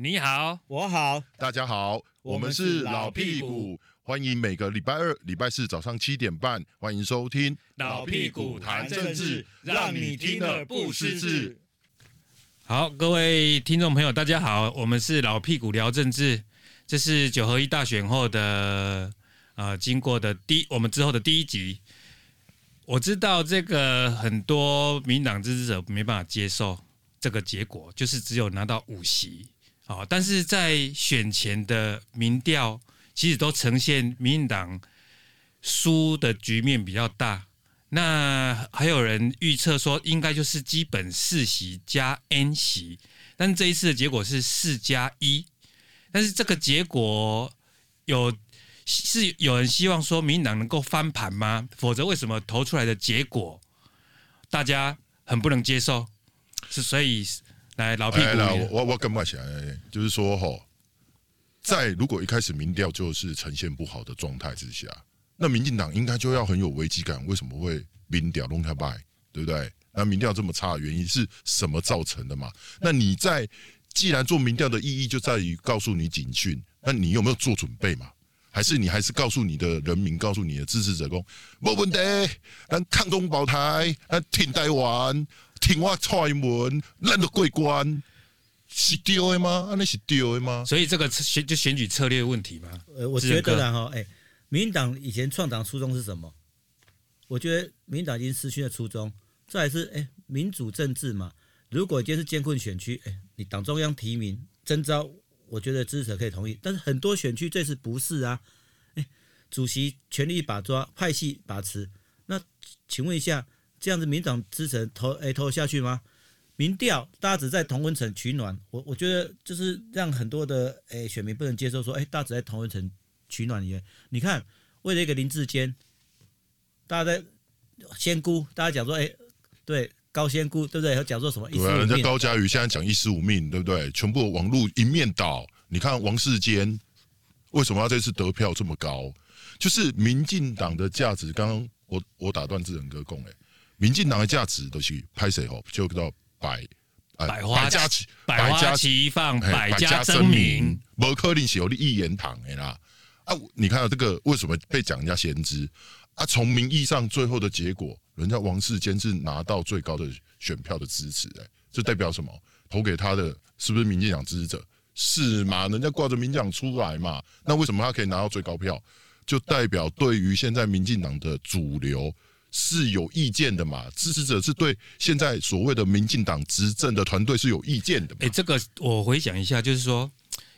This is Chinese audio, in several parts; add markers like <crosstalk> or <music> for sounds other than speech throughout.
你好，我好，大家好，我们是老屁股，欢迎每个礼拜二、礼拜四早上七点半，欢迎收听老屁股谈政治，让你听了不失智。好，各位听众朋友，大家好，我们是老屁股聊政治，这是九合一大选后的呃经过的第我们之后的第一集。我知道这个很多民进党支持者没办法接受这个结果，就是只有拿到五席。好，但是在选前的民调，其实都呈现民进党输的局面比较大。那还有人预测说，应该就是基本四席加 N 席，但这一次的结果是四加一。但是这个结果有是有人希望说，民进党能够翻盘吗？否则为什么投出来的结果大家很不能接受？是所以。来，老屁股，来我我跟不起来，就是说哈，在如果一开始民调就是呈现不好的状态之下，那民进党应该就要很有危机感。为什么会民调弄开败，对不对？那民调这么差的原因是什么造成的嘛？那你在既然做民调的意义就在于告诉你警讯，那你有没有做准备嘛？还是你还是告诉你的人民，告诉你的支持者说，没问题，咱抗中保台，咱挺台湾。听话踹门，烂的过关，是对的吗？那是对的吗？所以这个选就选举策略问题吗？呃，我觉得呢，哈，哎，民进党以前创党初衷是什么？我觉得民进党已经失去了初衷。再来是，哎，民主政治嘛，如果今天是艰困选区，哎，你党中央提名征召，我觉得支持者可以同意。但是很多选区这次不是啊，哎，主席权力把抓，派系把持，那请问一下。这样子，民党支持投诶投下去吗？民调大家只在同温层取暖，我我觉得就是让很多的诶选民不能接受说，说诶大家只在同温层取暖里面。你看，为了一个林志坚，大家在仙姑，大家讲说诶对高仙姑对不对？要讲说什么？对啊，人家高嘉瑜现在讲一尸五命，对不对？全部网络一面倒。你看王世坚为什么要这次得票这么高？就是民进党的价值。刚刚我我打断志仁哥讲诶。民进党的价值都是拍谁吼，就叫百百花齐百家齐放，百家争鸣，无可能是有一言堂的啦。啊，你看到这个为什么被讲人家先知？啊，从名义上最后的结果，人家王世坚是拿到最高的选票的支持，哎，这代表什么？投给他的是不是民进党支持者？是嘛？人家挂着民进党出来嘛？那为什么他可以拿到最高票？就代表对于现在民进党的主流。是有意见的嘛？支持者是对现在所谓的民进党执政的团队是有意见的。哎，这个我回想一下，就是说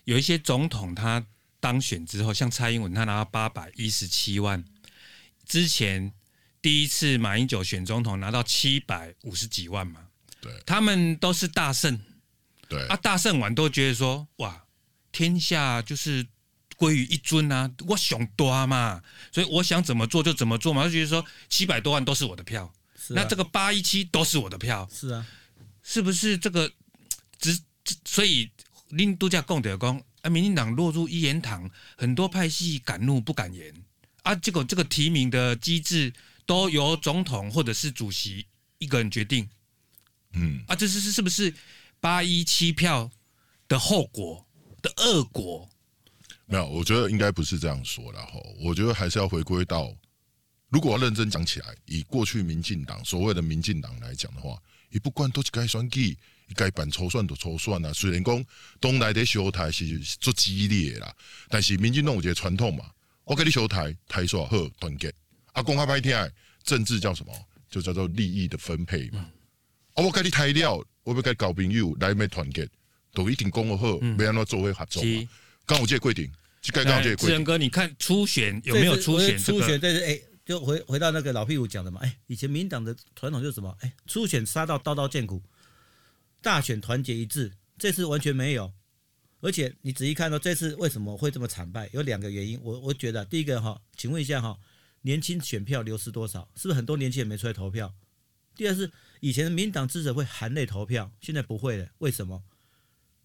有一些总统他当选之后，像蔡英文他拿到八百一十七万，之前第一次马英九选总统拿到七百五十几万嘛，对，他们都是大胜，对啊，大胜完都觉得说哇，天下就是。归于一尊啊，我想多嘛，所以我想怎么做就怎么做嘛。就觉得说七百多万都是我的票，啊、那这个八一七都是我的票，是啊，是不是这个？只所以令度假共德公啊，民进党落入一言堂，很多派系敢怒不敢言啊。结果这个提名的机制都由总统或者是主席一个人决定，嗯啊，这是是是不是八一七票的后果的恶果？没有，我觉得应该不是这样说的哈。我觉得还是要回归到，如果要认真讲起来，以过去民进党所谓的民进党来讲的话，你不管都是该选举，该办抽选的抽选啊。虽然讲东来的修台是做激烈啦，但是民进党有一个传统嘛，我给你修台，台说好团结。啊，公开拍天，政治叫什么？就叫做利益的分配嘛。啊，我给你台料，我要跟搞朋友来没团结，都一定讲好，没让他做为合作嘛。刚我这规定。智仁哥，你看初选有没有初选？初选对对，哎，就回回到那个老屁股讲的嘛，哎，以前民党的传统就是什么？哎，初选杀到刀刀见骨，大选团结一致，这次完全没有。而且你仔细看到这次为什么会这么惨败？有两个原因，我我觉得第一个哈，请问一下哈，年轻选票流失多少？是不是很多年轻人没出来投票？第二是以前的民党支持者会含泪投票，现在不会了，为什么？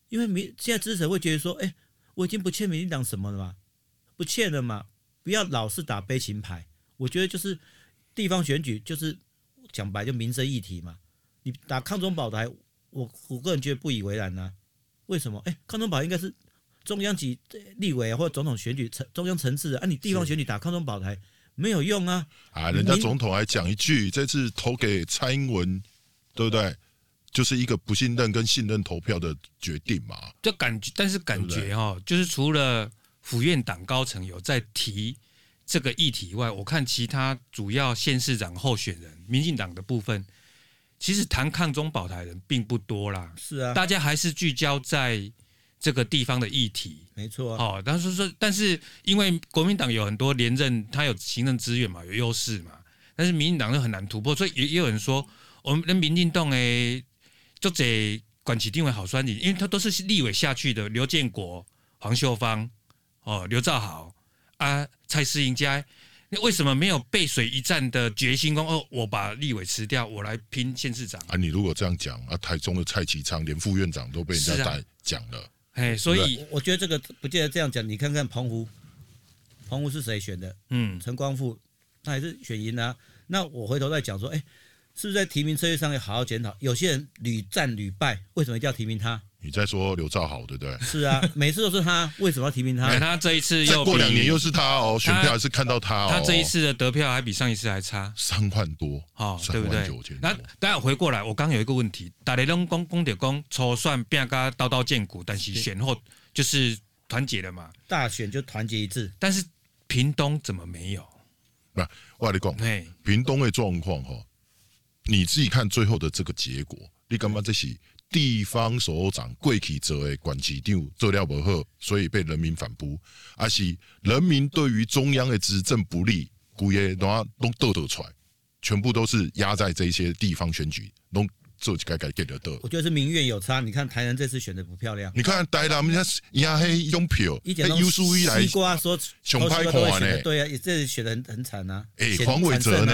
因为民现在支持者会觉得说，哎。我已经不欠民进党什么了嘛，不欠了嘛，不要老是打悲情牌。我觉得就是地方选举，就是讲白就民生议题嘛。你打抗中保台，我我个人觉得不以为然呐、啊。为什么？哎，抗中保台应该是中央级立委或者总统选举层中央层次的，啊，你地方选举打抗中保台没有用啊！啊，人家总统还讲一句，这次投给蔡英文，对不对？就是一个不信任跟信任投票的决定嘛。就感觉，但是感觉哈，就是除了府院党高层有在提这个议题以外，我看其他主要县市长候选人，民进党的部分。其实谈抗中保台人并不多啦，是啊，大家还是聚焦在这个地方的议题，没错、啊。哦，但是说，但是因为国民党有很多连任，他有行政资源嘛，有优势嘛，但是民进党就很难突破，所以也也有人说，我们的民进党诶，就这管其定位好酸你，因为他都是立委下去的，刘建国、黄秀芳、哦，刘兆豪啊，蔡适应家。为什么没有背水一战的决心？说哦，我把立委辞掉，我来拼县市长啊！你如果这样讲啊，台中的蔡启昌连副院长都被人家带讲了，哎、啊，所以我觉得这个不见得这样讲。你看看澎湖，澎湖是谁选的？嗯，陈光复，他还是选赢啊。那我回头再讲说，哎，是不是在提名策略上要好好检讨？有些人屡战屡败，为什么一定要提名他？你在说刘兆豪对不对？是啊，<laughs> 每次都是他，为什么要提名他？他这一次又过两年又是他哦，选票还是看到他哦。他这一次的得票还比上一次还差三万多，哦，对不对？那大家回过来，我刚有一个问题，大家拢讲讲的讲，初选变个刀刀见骨，但是选后就是团结了嘛？大选就团结一致，但是屏东怎么没有？不，我跟你讲，屏东的状况哈，你自己看最后的这个结果，你干嘛这是？地方首长过去做的管市长做了不好，所以被人民反扑，而是人民对于中央的执政不利，规个都都抖抖出来，全部都是压在这些地方选举，都做改改改得得。我觉得是民怨有差，你看台南这次选的不漂亮。你看台南人家压黑用票，优输一来西瓜说熊拍款呢？对啊，也这选的很很惨啊。哎、欸，黄伟哲呢？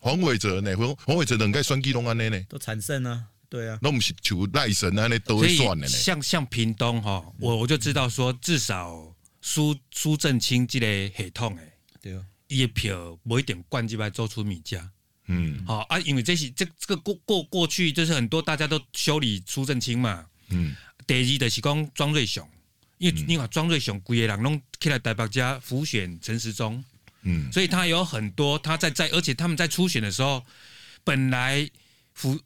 黄伟哲呢？黄黄伟哲能盖选基隆安尼呢？都惨胜啊。对啊，那我们是求赖神啊，那都算了。像像屏东哈，我我就知道说，至少苏苏正清这个系统诶，对啊，伊的票不一定冠军来做出米价。嗯，好啊，因为这是这这个过过过去就是很多大家都修理苏正清嘛。嗯，第二就是讲庄瑞雄，因为你看庄瑞雄，规个人拢起来台北家浮选陈时中。嗯，所以他有很多他在在，而且他们在初选的时候，本来福。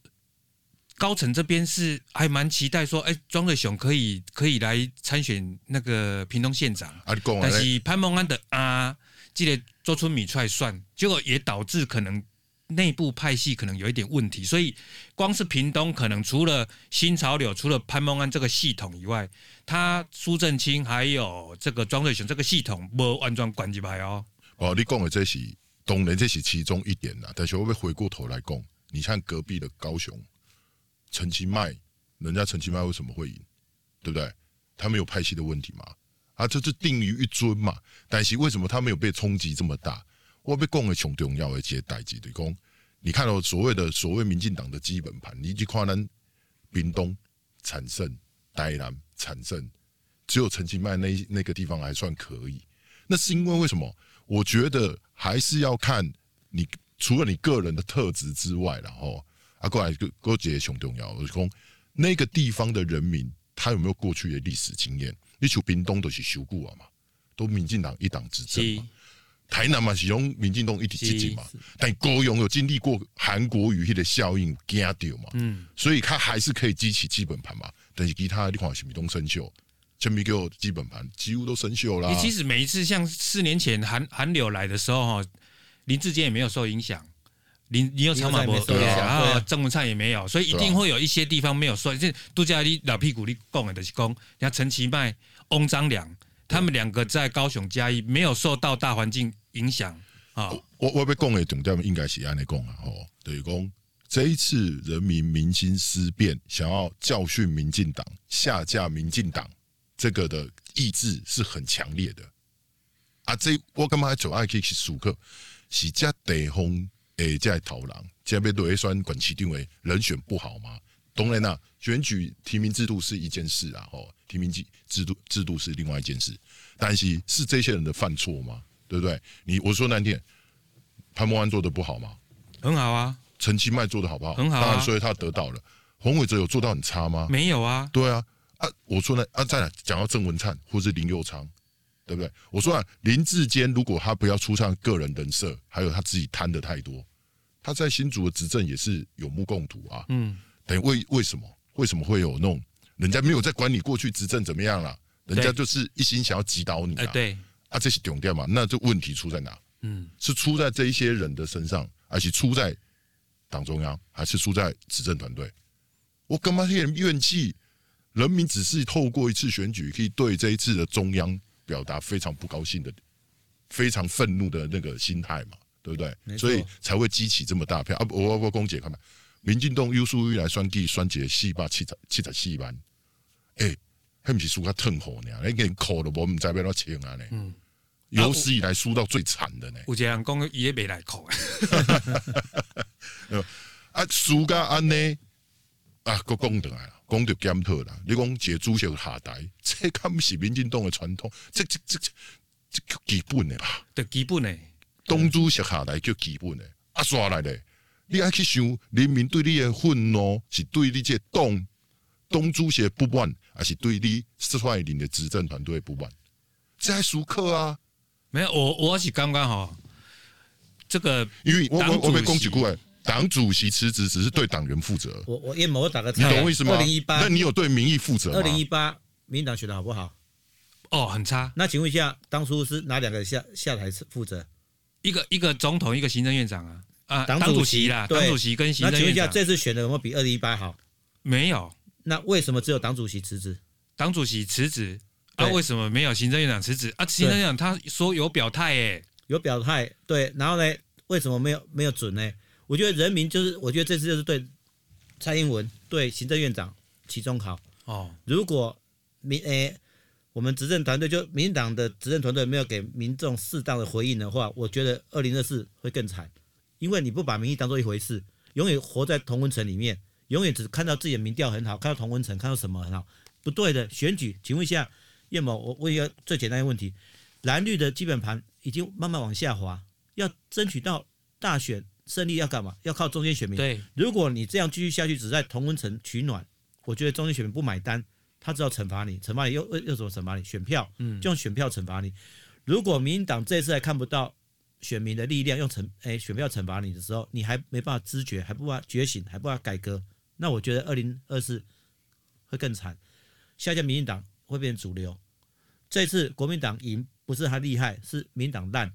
高层这边是还蛮期待说，哎，庄瑞雄可以可以来参选那个屏东县长，啊、但是潘孟安的啊，记得做出米出来算，结果也导致可能内部派系可能有一点问题，所以光是屏东可能除了新潮流，除了潘孟安这个系统以外，他苏正清还有这个庄瑞雄这个系统没完全关机牌哦。哦，你讲的这是当然这是其中一点啦，但是我会回过头来讲，你看隔壁的高雄。陈其迈，人家陈其迈为什么会赢？对不对？他没有派系的问题嘛？啊，这是定于一尊嘛？但是为什么他没有被冲击这么大？我被讲的重重要的一些代志对公，你看到所谓的所谓民进党的基本盘，你去看咱屏东惨胜，台南惨胜，只有陈其迈那那个地方还算可以。那是因为为什么？我觉得还是要看你除了你个人的特质之外，然后。啊，过来个过节上重要，我讲那个地方的人民，他有没有过去的历史经验？你像屏东都是修过啊嘛，都民进党一党执政嘛。台南嘛是用民进党一体执政嘛，但高雄有经历过韩国语系的效应，惊掉嘛。嗯，所以他还是可以激起基本盘嘛。但是其他地方是闽东生锈，全民给我基本盘几乎都生锈啦。你其实每一次像四年前韩韩流来的时候哈，林志坚也没有受影响。林你有长马博对啊，然后郑文灿也没有，所以一定会有一些地方没有说。这杜嘉丽老屁股你讲的就是讲，像陈其迈、翁章良，他们两个在高雄嘉义没有受到大环境影响啊。我我被讲的重点应该是按你讲啊，吼，等于讲这一次人民民心思变，想要教训民进党、下架民进党，这个的意志是很强烈的。啊，这我干嘛还走爱去去苏克，是加地方。诶，在投狼，这边对 A 酸管其定为人选不好吗？当然啦，选举提名制度是一件事啊，吼，提名制制度制度是另外一件事。但是是这些人的犯错吗？对不对？你我说难听，潘孟安做的不好吗？很好啊。陈其迈做的好不好？很好啊。当然，所以他得到了。洪伟哲有做到很差吗？没有啊。对啊。啊，我说呢啊，再来讲到郑文灿或是林佑昌，对不对？我说啊，林志坚如果他不要出唱个人人设，还有他自己贪的太多，他在新竹的执政也是有目共睹啊。嗯，等于为为什么为什么会有那种人家没有在管你过去执政怎么样了，人家就是一心想要击倒你啊？对，啊，这是重点嘛？那这问题出在哪？嗯，是出在这一些人的身上，而且出在党中央，还是出在执政团队？我干嘛有点怨气？人民只是透过一次选举，可以对这一次的中央表达非常不高兴的、非常愤怒的那个心态嘛，对不对？所以才会激起这么大票啊！我我公姐看嘛，民进党优数据来算计，算计四百七十七十四万，哎，还不是输他痛苦呢？你给扣的我们在边都清啊呢？嗯，有史以来输到最惨的呢。有些人讲也没来扣，<laughs> <laughs> 啊，输个安呢？啊，个讲倒来啦。讲着检讨啦，你讲个主席下台，这敢毋是民进党的传统？这这这这叫基本的吧？对，基本的。党主席下台叫基本的，啊，刷来咧，你爱去想，人民对你的愤怒是对你这党党主席不满，还是对你率领的执政团队不满？这还属客啊？没有，我我是刚刚好，这个因为我我我没讲几句。党主席辞职只是对党员负责。我我叶某我打个，你懂我意思吗？二零一八，那你有对民意负责吗？二零一八，民进党选的好不好？哦，很差。那请问一下，当初是哪两个下下台负责？一个一个总统，一个行政院长啊啊，党主席啦，党主席跟行政院长。那请问一下，这次选的有没有比二零一八好？没有。那为什么只有党主席辞职？党主席辞职啊？为什么没有行政院长辞职啊？行政院长他说有表态诶，有表态对，然后呢？为什么没有没有准呢？我觉得人民就是，我觉得这次就是对蔡英文、对行政院长期中考哦。如果民诶、欸，我们执政团队就民进党的执政团队没有给民众适当的回应的话，我觉得二零二四会更惨，因为你不把民意当做一回事，永远活在同温层里面，永远只看到自己的民调很好，看到同温层，看到什么很好，不对的。选举，请问一下叶某，我问一个最简单的问题：蓝绿的基本盘已经慢慢往下滑，要争取到大选。胜利要干嘛？要靠中间选民。对，如果你这样继续下去，只在同温层取暖，我觉得中间选民不买单，他只要惩罚你，惩罚你又又又怎么惩罚你？选票，嗯，就用选票惩罚你。如果民进党这次还看不到选民的力量，用惩哎选票惩罚你的时候，你还没办法知觉，还不办法觉醒，还不办法改革，那我觉得二零二四会更惨。下一届民进党会变主流。这次国民党赢不是他厉害，是民党烂。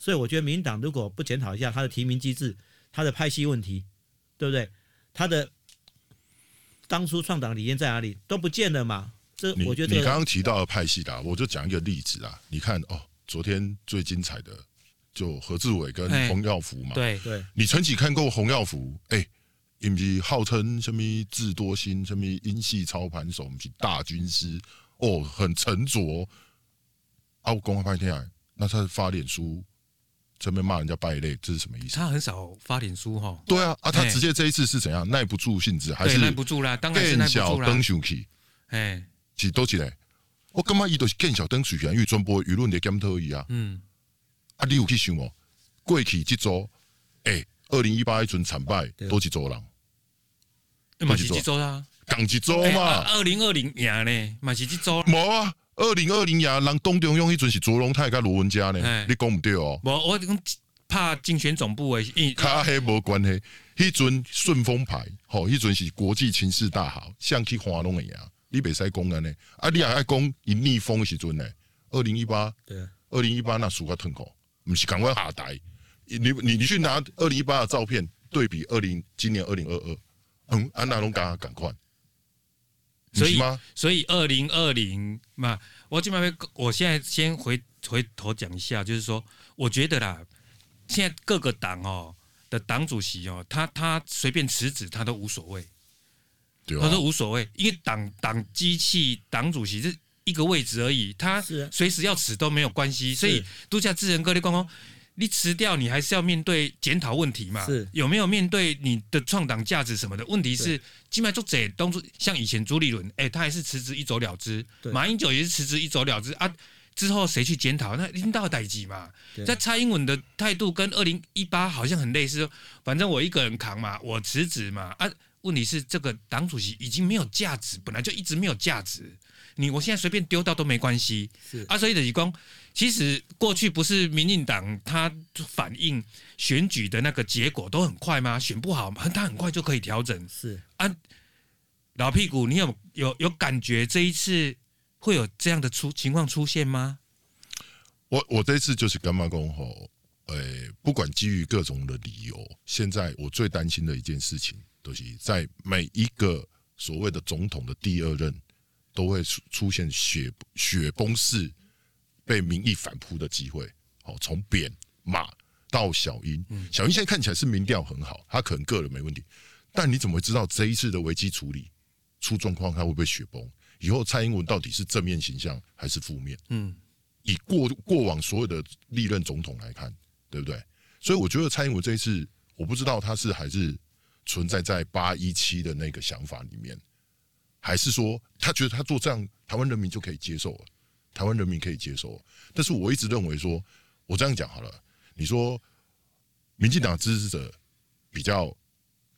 所以我觉得民进党如果不检讨一下他的提名机制，他的派系问题，对不对？他的当初创党理念在哪里都不见了嘛？这我觉得你刚刚提到的派系啦，我就讲一个例子啊。你看哦，昨天最精彩的就何志伟跟洪耀福嘛。对对，你曾经看过洪耀福？哎，不是号称什么智多星，什么英系操盘手，是大军师哦，很沉着。啊，我公开拍天啊，那他发脸书。这边骂人家败类，这是什么意思？他很少发脸书哈。对啊，啊，他直接这一次是怎样？耐不住性子，还是耐不住啦？当然是耐不住啦。更小灯生气，哎，是多起来？我感觉伊都是更小灯水源，因为传播舆论的检讨而已啊。嗯，啊，你有去想哦？过去这周，哎，二零一八一阵惨败，多几周人？嘛是几周啊？讲几周嘛？二零二零年呢？嘛是几周？冇啊。二零二零年，人东中央迄阵是卓荣泰甲罗文佳呢，你讲唔对哦。无我讲怕竞选总部诶，卡黑无关系。迄阵顺风牌，吼，迄阵是国际情势大好，像去华东一样，你袂使讲安尼。啊，你也爱讲伊逆风时阵呢？二零一八，对，二零一八那输个痛苦，毋是赶快下台。你你你去拿二零一八的照片对比二零今年二零二二，嗯，安那拢敢赶快。所以，所以二零二零嘛，我这边我现在先回回头讲一下，就是说，我觉得啦，现在各个党哦的党主席哦，他他随便辞职他都无所谓，对啊，他都无所谓，因为党党机器党主席是一个位置而已，他随时要辞都没有关系，所以度假智人哥的光光。你辞掉，你还是要面对检讨问题嘛？是有没有面对你的创党价值什么的？问题是，金麦作者当初像以前朱立伦，哎、欸，他还是辞职一走了之；对马英九也是辞职一走了之啊。之后谁去检讨？那领导代级嘛。在蔡英文的态度跟二零一八好像很类似，反正我一个人扛嘛，我辞职嘛啊，问题是这个党主席已经没有价值，本来就一直没有价值。你我现在随便丢掉都没关系。是啊，所以的讲，其实过去不是民进党他反映选举的那个结果都很快吗？选不好，他很快就可以调整。是啊，老屁股，你有有有感觉这一次会有这样的出情况出现吗？我我这一次就是干嘛讲吼，诶，不管基于各种的理由，现在我最担心的一件事情，都、就是在每一个所谓的总统的第二任。都会出出现雪雪崩式被民意反扑的机会。好，从扁马到小英，小英现在看起来是民调很好，他可能个人没问题，但你怎么会知道这一次的危机处理出状况，他会不会雪崩？以后蔡英文到底是正面形象还是负面？嗯，以过过往所有的历任总统来看，对不对？所以我觉得蔡英文这一次，我不知道他是还是存在在八一七的那个想法里面。还是说他觉得他做这样，台湾人民就可以接受了？台湾人民可以接受，但是我一直认为说，我这样讲好了，你说民进党支持者比较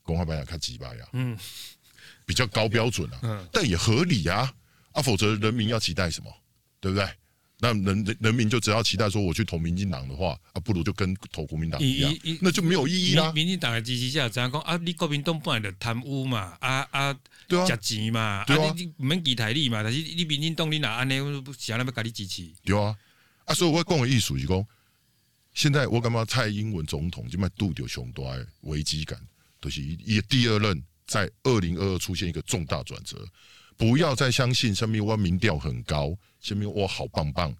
公开白讲看鸡巴呀，嗯，比较高标准啊，嗯，但也合理啊，啊，否则人民要期待什么，对不对？那人人民就只要期待说我去投民进党的话，啊，不如就跟投国民党一样，那就没有意义啦。民进党的支持者怎样讲啊？你国民党本来就贪污嘛，啊啊，对啊，夹钱嘛，对啊，啊你唔免记台理嘛，但是你民进党你哪安尼，想要不要给你支持？对啊，啊，所以我讲的意思是讲，现在我感觉蔡英文总统就卖度掉熊多危机感，就是也第二任在二零二二出现一个重大转折。不要再相信上面我民调很高，什么我好棒棒，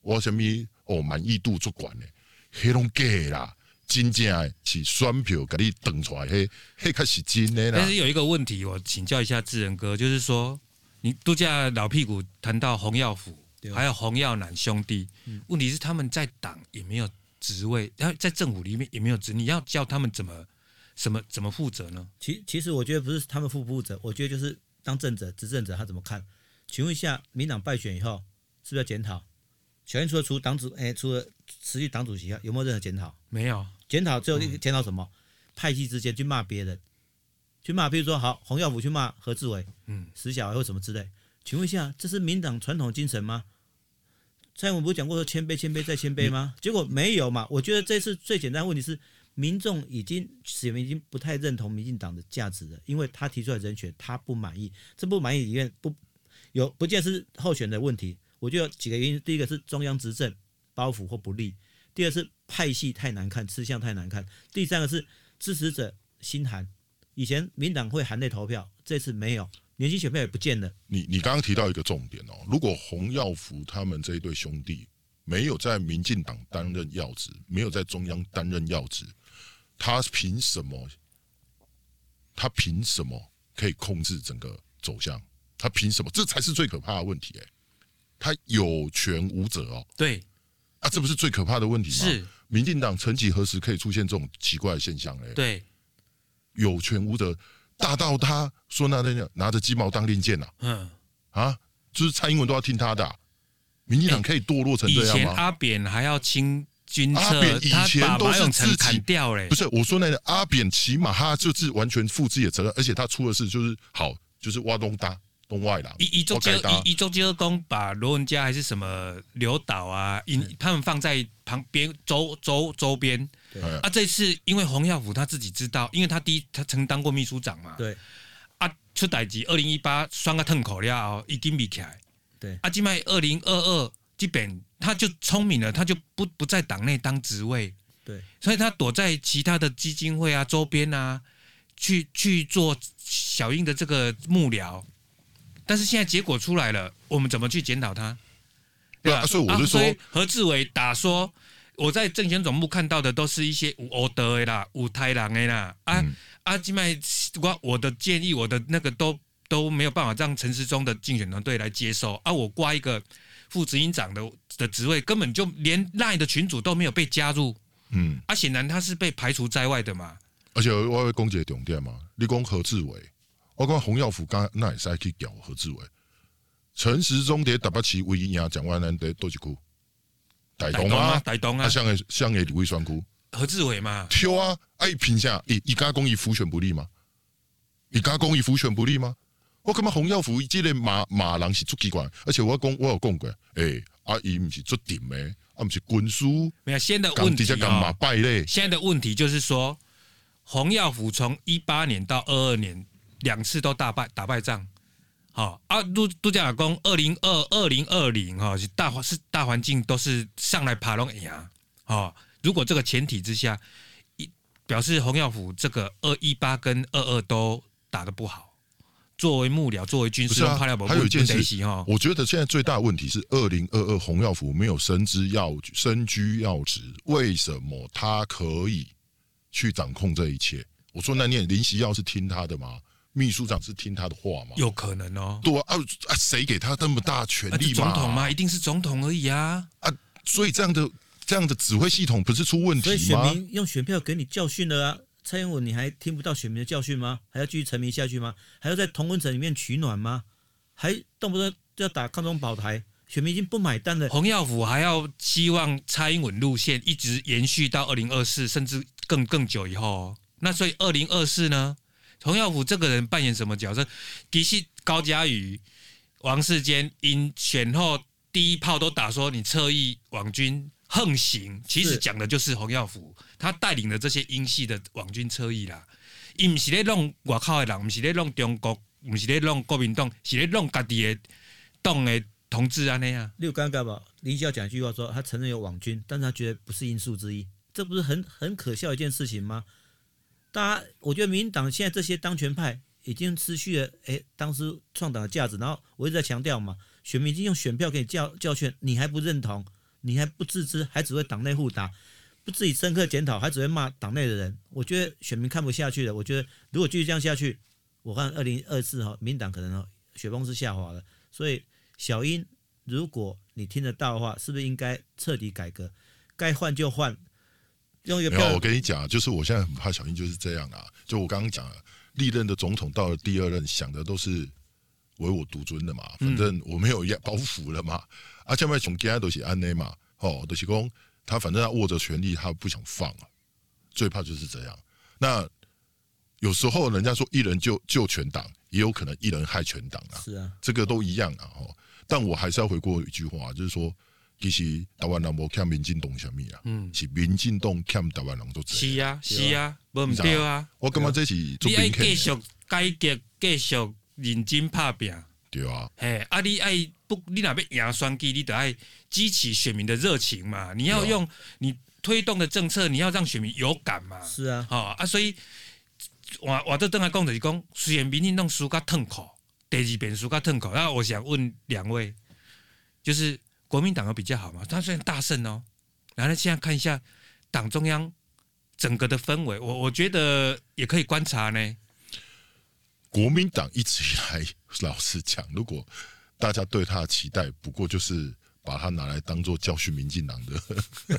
我什么哦满意度足管呢？黑龙假啦，真正是选票给你等出来，嘿，嘿，可是真的啦。但是有一个问题，我请教一下智仁哥，就是说，你度假老屁股谈到洪耀福，还有洪耀南兄弟，问题是他们在党也没有职位，然后在政府里面也没有职，你要叫他们怎么什么怎么负责呢？其其实我觉得不是他们负不负责，我觉得就是。当政者、执政者，他怎么看？请问一下，民党败选以后，是不是要检讨？小燕除了除党主，哎，除了辞去党主席，有没有任何检讨？没有。检讨最后一个检讨什么？嗯、派系之间去骂别人，去骂，比如说好，洪耀武去骂何志伟，嗯，死小孩或什么之类。请问一下，这是民党传统精神吗？蔡英文不是讲过说谦卑、谦卑再谦卑吗？结果没有嘛。我觉得这次最简单的问题是。民众已经选民已经不太认同民进党的价值了，因为他提出来人选他不满意，这不满意里面不有不见是候选的问题。我觉得有几个原因，第一个是中央执政包袱或不利，第二是派系太难看，吃相太难看，第三个是支持者心寒。以前民党会含泪投票，这次没有，年轻选票也不见了。你你刚刚提到一个重点哦，如果洪耀福他们这一对兄弟没有在民进党担任要职，没有在中央担任要职。他凭什么？他凭什么可以控制整个走向？他凭什么？这才是最可怕的问题哎！他有权无责哦。对啊，这不是最可怕的问题吗？是民进党曾几何时可以出现这种奇怪的现象嘞？对，有权无责，大到他说那那拿着鸡毛当令箭呐？嗯啊，就是蔡英文都要听他的，民进党可以堕落成这样吗？以前阿扁还要亲。阿扁以前都是自己砍掉嘞，不是我说那个阿扁，起码他就是完全负自己的责任，而且他出的事就是好，就是挖东大东外郎。一一周接一一周接二公把罗文家还是什么刘导啊，因他们放在旁边周周周边。啊，这次因为洪耀福他自己知道，因为他第一他曾当过秘书长嘛。对。啊，出代志二零一八双个吞口了，已经比起来。对。啊，今麦二零二二。基本他就聪明了，他就不不在党内当职位，对，所以他躲在其他的基金会啊周边啊，去去做小英的这个幕僚。但是现在结果出来了，我们怎么去检讨他？对啊？所以我是说，啊、何志伟打说，我在政选总部看到的都是一些无欧德的啦、无太郎的啦，啊、嗯、啊，今麦我我的建议，我的那个都都没有办法让陈时中的竞选团队来接受啊，我挂一个。副执行长的的职位根本就连赖的群主都没有被加入，嗯，啊，显然他是被排除在外的嘛。而且我会攻击重点嘛，你讲何志伟，我讲洪耀福刚那也是去屌何志伟，陈时中在台北市唯一赢蒋万安的多几区，台东啊，大东啊，像个像个李双区，何志伟嘛，挑啊，哎，评价，一一家公益辅选不利吗？你刚讲伊福选不利吗？我感觉洪耀福这个马马人是足奇怪，而且我讲我有讲过，哎、欸，阿姨不是做顶的，啊不是军师。没有，现在的问题干嘛败类？现在的问题就是说，洪耀福从一八年到二二年两次都大败打败仗。好啊，都都讲老公，二零二二零二零哈是大环是大环境都是上来爬龙赢。好，如果这个前提之下，一表示洪耀福这个二一八跟二二都打得不好。作为幕僚，作为军事，啊、还有一件事哈，我觉得现在最大的问题是，二零二二洪耀福没有升之要身居要职，为什么他可以去掌控这一切？我说那念林夕耀是听他的吗？秘书长是听他的话吗？有可能哦。对啊，啊，谁给他那么大权力嘛？总统吗？一定是总统而已啊！啊，所以这样的这样的指挥系统不是出问题吗？所以选民用选票给你教训了啊！蔡英文，你还听不到选民的教训吗？还要继续沉迷下去吗？还要在同温层里面取暖吗？还动不动就要打抗中保台，选民已经不买单了。洪耀福还要希望蔡英文路线一直延续到二零二四，甚至更更久以后。那所以二零二四呢？洪耀福这个人扮演什么角色？其实高嘉瑜、王世坚因选后第一炮都打说你侧翼网军。横行其实讲的就是洪耀福，他带领的这些英系的网军侧翼啦，伊不是咧弄外靠的人，不是咧弄中国，不是咧弄国民党，是咧弄家己的党的同志啊那样。你有尴尬吧？林孝讲一句话说，他承认有网军，但是他觉得不是因素之一，这不是很很可笑一件事情吗？大家，我觉得民进党现在这些当权派已经失去了诶，当时创党的价值。然后我一直在强调嘛，选民已经用选票给你教教训，你还不认同？你还不自知，还只会党内互打，不自己深刻检讨，还只会骂党内的人。我觉得选民看不下去了。我觉得如果继续这样下去，我看二零二四哈，民党可能雪崩式下滑了。所以小英，如果你听得到的话，是不是应该彻底改革？该换就换。用一个没有，我跟你讲，就是我现在很怕小英就是这样啊。就我刚刚讲了，历任的总统到了第二任，想的都是唯我独尊的嘛，反正我没有包袱了嘛。嗯啊，下面从今天都是安内嘛，哦，都是讲他反正他握着权力，他不想放啊，最怕就是这样。那有时候人家说一人救救全党，也有可能一人害全党啊，是啊，这个都一样啊，哦。但我还是要回过一句话，就是说，其实台湾人无欠民进党啥物啊，嗯，是民进党欠台湾人都这样。是啊，是啊，无毋对啊。我感觉这是你爱继续改革，继续认真拍拼。对啊，嘿，啊你爱不，你若边赢选举，你得爱激起选民的热情嘛。你要用你推动的政策，你要让选民有感嘛。是啊，哦啊，所以我我这正来讲就是讲，虽然民进党输甲痛苦，第二遍输甲痛苦。那我想问两位，就是国民党有比较好嘛？他虽然大胜哦，然后现在看一下党中央整个的氛围，我我觉得也可以观察呢。国民党一直以来，老实讲，如果大家对他的期待，不过就是把他拿来当做教训民进党的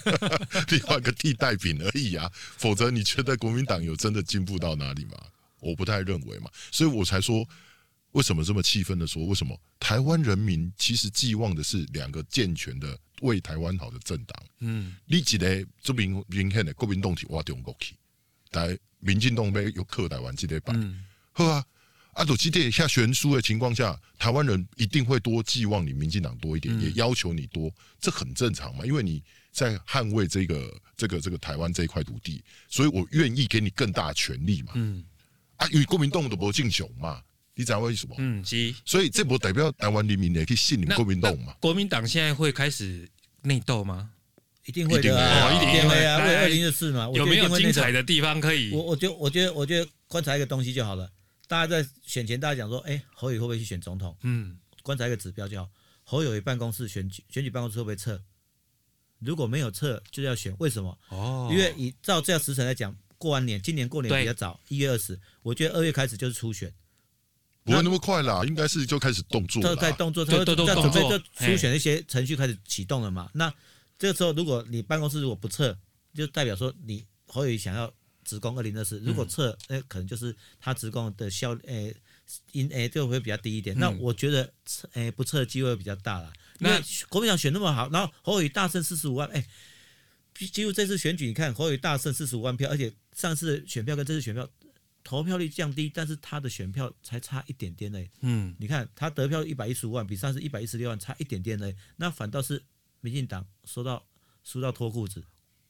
<laughs> 另外一个替代品而已啊。否则，你觉得国民党有真的进步到哪里吗？我不太认为嘛。所以我才说，为什么这么气愤的说，为什么台湾人民其实寄望的是两个健全的、为台湾好的政党？嗯，你记得这明明显的国民党体挖中国去，但民进党被有克台湾这个版，好啊。阿斗基地下悬殊的情况下，台湾人一定会多寄望你民进党多一点，也要求你多，这很正常嘛。因为你在捍卫这个这个这个台湾这一块土地，所以我愿意给你更大权力嘛。嗯，啊，因为国民党都不进雄嘛，你知道为什么？嗯，是。所以这不代表台湾人民也可以信你们国民党嘛？国民党现在会开始内斗吗？一定会的啊，一定会啊，为二零二四嘛。有没有精彩的地方可以？我我觉我觉得我觉得观察一个东西就好了。大家在选前，大家讲说，哎、欸，侯友会不会去选总统？嗯，观察一个指标就好。侯友宜办公室选举选举办公室会不会撤？如果没有撤，就要选。为什么？哦，因为以照这样时辰来讲，过完年，今年过年比较早，一月二十，我觉得二月开始就是初选，不会那么快啦，应该是就开始动作，都在动作，他在准备就初选的一些程序开始启动了嘛。那这个时候，如果你办公室如果不撤，就代表说你侯友宜想要。职工二零二四，如果撤，哎、欸，可能就是他职工的效，哎，因哎就会比较低一点。嗯、那我觉得撤，哎，不撤的机会比较大了。那国民党选那么好，然后侯友宜大胜四十五万，哎，几乎这次选举，你看侯友宜大胜四十五万票，而且上次选票跟这次选票投票率降低，但是他的选票才差一点点呢。嗯，你看他得票一百一十五万，比上次一百一十六万差一点点呢。那反倒是民进党收到输到脱裤子，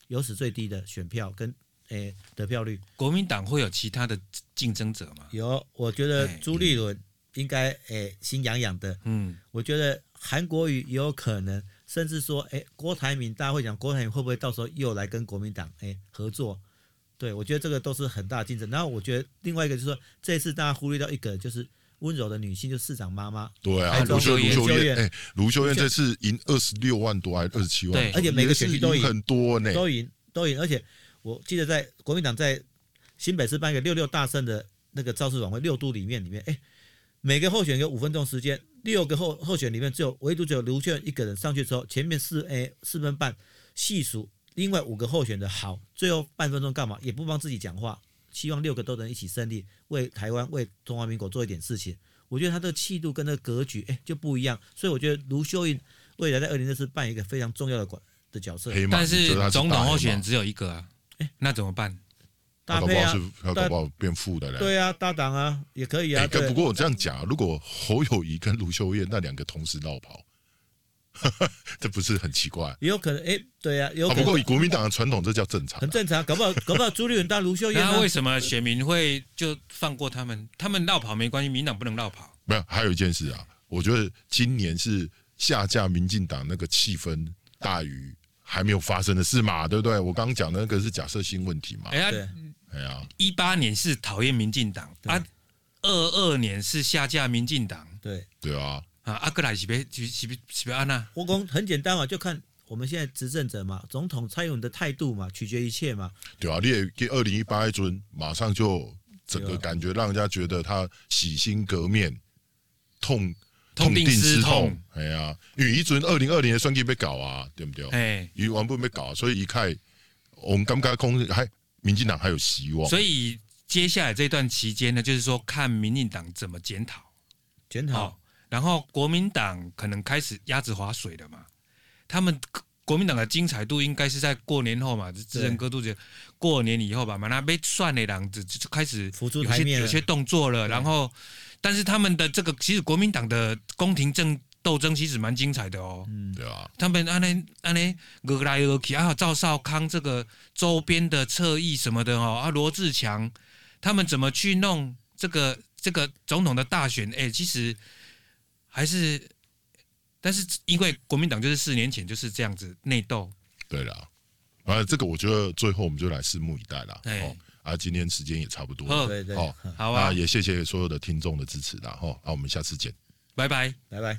有史最低的选票跟诶、欸、得票率。国民党会有其他的竞争者吗？有，我觉得朱立伦应该诶、欸、心痒痒的。嗯，我觉得韩国瑜也有可能，甚至说诶、欸、郭台铭，大家会讲郭台铭会不会到时候又来跟国民党诶、欸、合作？对，我觉得这个都是很大竞争。然后我觉得另外一个就是说，这一次大家忽略掉一个，就是温柔的女性，就是市长妈妈。对啊，卢秀卢秀燕，哎，卢秀燕这次赢二十六万多还是二十七万？对，而且每个选区都赢很多呢，都赢都赢。而且我记得在国民党在新北市办一个六六大胜的那个造势晚会，六都里面里面，哎，每个候选人有五分钟时间，六个候候选里面只有唯独只有卢秀燕一个人上去之后，前面四哎四分半细数。另外五个候选的好，最后半分钟干嘛？也不帮自己讲话，希望六个都能一起胜利，为台湾、为中华民国做一点事情。我觉得他的气度跟那个格局，哎，就不一样。所以我觉得卢秀燕未来在二零二四扮演一个非常重要的管的角色。但是总统候选人只有一个啊，哎，那怎么办？搭配啊，要搞不好变副的嘞。对啊，搭档啊，也可以啊。不过我这样讲，如果侯友宜跟卢秀燕那两个同时落跑。<laughs> 这不是很奇怪？也有可能，哎，对呀、啊，有可能。不过以国民党的传统，这叫正常，很正常。搞不好，<laughs> 搞不好朱立伦当卢秀燕，那为什么选民会就放过他们？他们绕跑没关系，民党不能绕跑。没有，还有一件事啊，我觉得今年是下架民进党那个气氛大于还没有发生的事嘛，对不对？我刚刚讲的那个是假设性问题嘛。哎呀，哎呀，一八年是讨厌民进党啊，二二年是下架民进党，对对啊。啊，阿哥来是别是是别是别安娜。我讲很简单嘛，就看我们现在执政者嘛，总统蔡英文的态度嘛，取决一切嘛。对啊，你也给二零一八一尊，马上就整个感觉让人家觉得他洗心革面，痛痛定思痛。哎呀，因为一尊二零二零的选举被搞啊，对不对？哎，一完不被搞，所以一看我们刚刚空还民进党还有希望。所以接下来这段期间呢，就是说看民进党怎么检讨，检讨。哦然后国民党可能开始鸭子划水了嘛？他们国民党的精彩度应该是在过年后嘛？这人各都觉得过年以后吧，嘛那被算的样子就开始有些有些动作了。然后，但是他们的这个其实国民党的宫廷政斗争其实蛮精彩的哦。嗯，对啊。他们安尼安尼俄来俄去啊，赵少康这个周边的侧翼什么的哦啊，罗志强他们怎么去弄这个这个总统的大选？哎，其实。还是，但是因为国民党就是四年前就是这样子内斗，对了，啊，这个我觉得最后我们就来拭目以待了。哦，啊，今天时间也差不多了，对对，哦，好啊，也谢谢所有的听众的支持了，哈，那我们下次见，拜拜，拜拜。